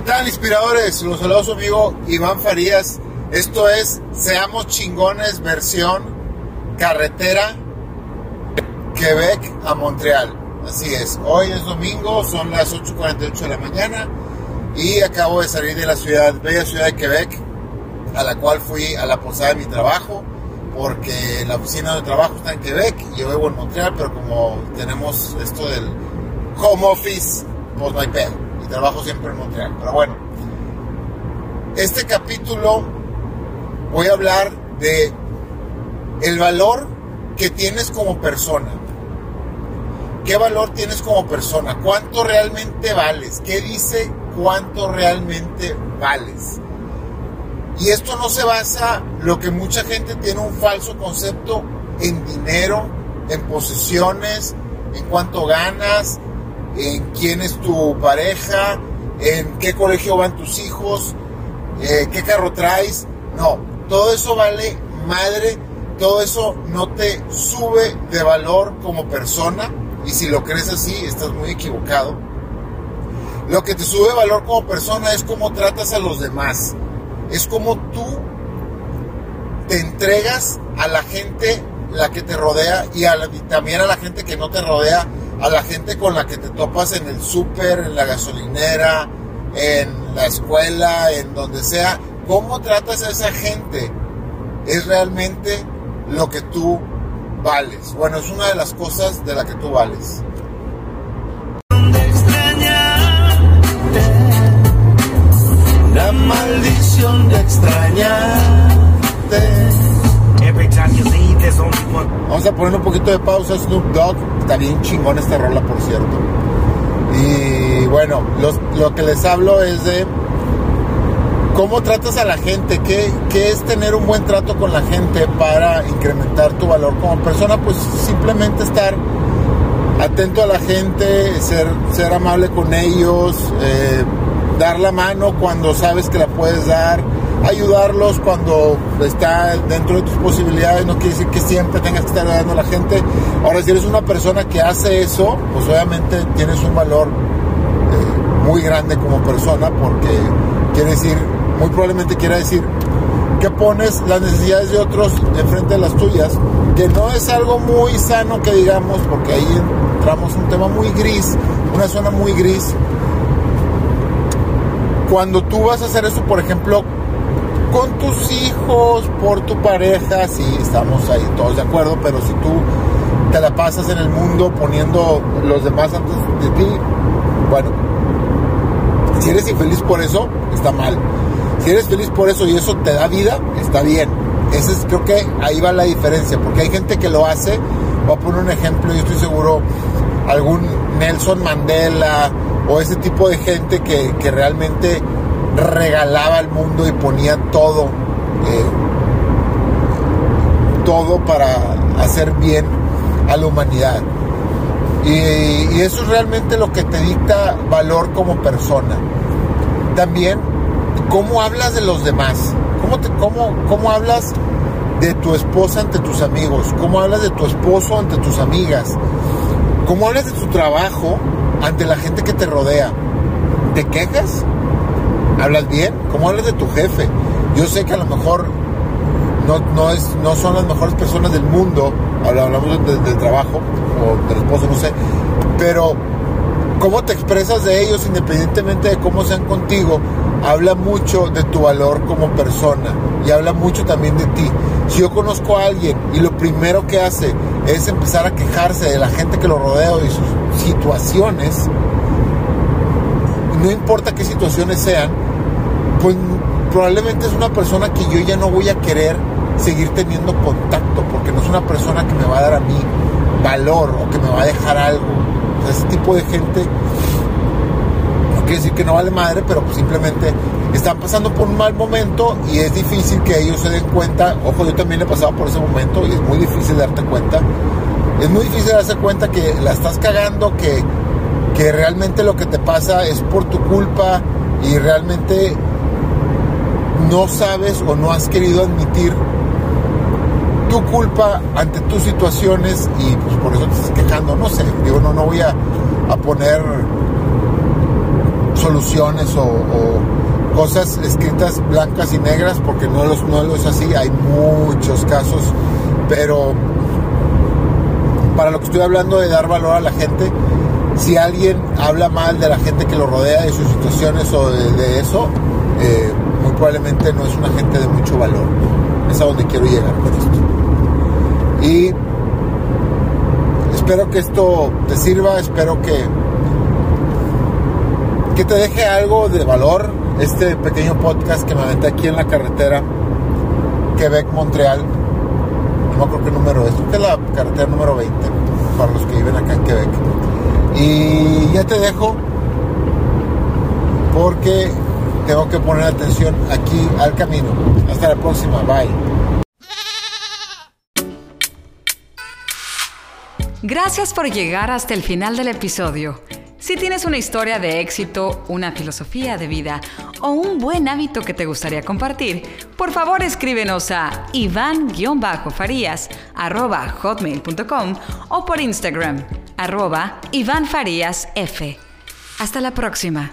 tal, inspiradores? Los saludos su amigo Iván Farías. Esto es Seamos Chingones versión carretera Quebec a Montreal. Así es, hoy es domingo, son las 8.48 de la mañana y acabo de salir de la ciudad, bella ciudad de Quebec, a la cual fui a la posada de mi trabajo, porque la oficina de trabajo está en Quebec y yo vivo en Montreal, pero como tenemos esto del home office, pues no hay pedo trabajo siempre en Montreal. Pero bueno, este capítulo voy a hablar de el valor que tienes como persona. ¿Qué valor tienes como persona? ¿Cuánto realmente vales? ¿Qué dice cuánto realmente vales? Y esto no se basa, lo que mucha gente tiene un falso concepto en dinero, en posesiones, en cuánto ganas, en quién es tu pareja, en qué colegio van tus hijos, eh, qué carro traes. No, todo eso vale madre, todo eso no te sube de valor como persona y si lo crees así estás muy equivocado. Lo que te sube valor como persona es cómo tratas a los demás, es como tú te entregas a la gente la que te rodea y también a la gente que no te rodea a la gente con la que te topas en el súper, en la gasolinera, en la escuela, en donde sea, cómo tratas a esa gente es realmente lo que tú vales. Bueno, es una de las cosas de la que tú vales. La maldición de extrañarte. Vamos a poner un poquito de pausa. Snoop Dogg está bien chingón esta rola, por cierto. Y bueno, lo que les hablo es de cómo tratas a la gente, ¿Qué, qué es tener un buen trato con la gente para incrementar tu valor como persona. Pues simplemente estar atento a la gente, ser, ser amable con ellos, eh, dar la mano cuando sabes que la puedes dar ayudarlos cuando está dentro de tus posibilidades, no quiere decir que siempre tengas que estar ayudando a la gente. Ahora, si eres una persona que hace eso, pues obviamente tienes un valor eh, muy grande como persona porque quiere decir, muy probablemente quiera decir que pones las necesidades de otros enfrente de las tuyas, que no es algo muy sano que digamos, porque ahí entramos en un tema muy gris, una zona muy gris. Cuando tú vas a hacer eso, por ejemplo, con tus hijos, por tu pareja, sí, estamos ahí todos de acuerdo, pero si tú te la pasas en el mundo poniendo los demás antes de ti, bueno, si eres infeliz por eso, está mal. Si eres feliz por eso y eso te da vida, está bien. Ese es, creo que ahí va la diferencia, porque hay gente que lo hace. Voy a poner un ejemplo, yo estoy seguro, algún Nelson Mandela o ese tipo de gente que, que realmente regalaba al mundo y ponía todo, eh, todo para hacer bien a la humanidad. Y, eso es realmente lo que te dicta valor como persona. También, cómo hablas de los demás, cómo, te, cómo, cómo hablas de tu esposa ante tus amigos, cómo hablas de tu esposo ante tus amigas, cómo hablas de tu trabajo ante la gente que te rodea. ¿Te quejas? Hablas bien, ¿cómo hablas de tu jefe? Yo sé que a lo mejor no, no, es, no son las mejores personas del mundo, hablamos del trabajo o del esposo, no sé, pero cómo te expresas de ellos independientemente de cómo sean contigo, habla mucho de tu valor como persona y habla mucho también de ti. Si yo conozco a alguien y lo primero que hace es empezar a quejarse de la gente que lo rodea y sus situaciones, no importa qué situaciones sean, pues probablemente es una persona que yo ya no voy a querer seguir teniendo contacto, porque no es una persona que me va a dar a mí valor o que me va a dejar algo. O ese tipo de gente, no quiere decir que no vale madre, pero pues simplemente están pasando por un mal momento y es difícil que ellos se den cuenta. Ojo, yo también he pasado por ese momento y es muy difícil darte cuenta. Es muy difícil darse cuenta que la estás cagando, que, que realmente lo que te pasa es por tu culpa y realmente no sabes o no has querido admitir tu culpa ante tus situaciones y pues por eso te estás quejando. No sé, digo, no, no voy a, poner soluciones o, cosas escritas blancas y negras, porque no, los, no es así, hay muchos casos, pero para lo que estoy hablando de dar valor a la gente, si alguien habla mal de la gente que lo rodea, de sus situaciones o de, eso, eh, probablemente no es una gente de mucho valor. Es a donde quiero llegar con esto. Y espero que esto te sirva, espero que, que te deje algo de valor este pequeño podcast que me aventé aquí en la carretera Quebec-Montreal. No creo qué número es, creo que es la carretera número 20 para los que viven acá en Quebec. Y ya te dejo porque tengo que poner atención aquí al camino. Hasta la próxima, bye. Gracias por llegar hasta el final del episodio. Si tienes una historia de éxito, una filosofía de vida o un buen hábito que te gustaría compartir, por favor escríbenos a iván-farías.hotmail.com o por Instagram, arroba Iván Farías F. Hasta la próxima.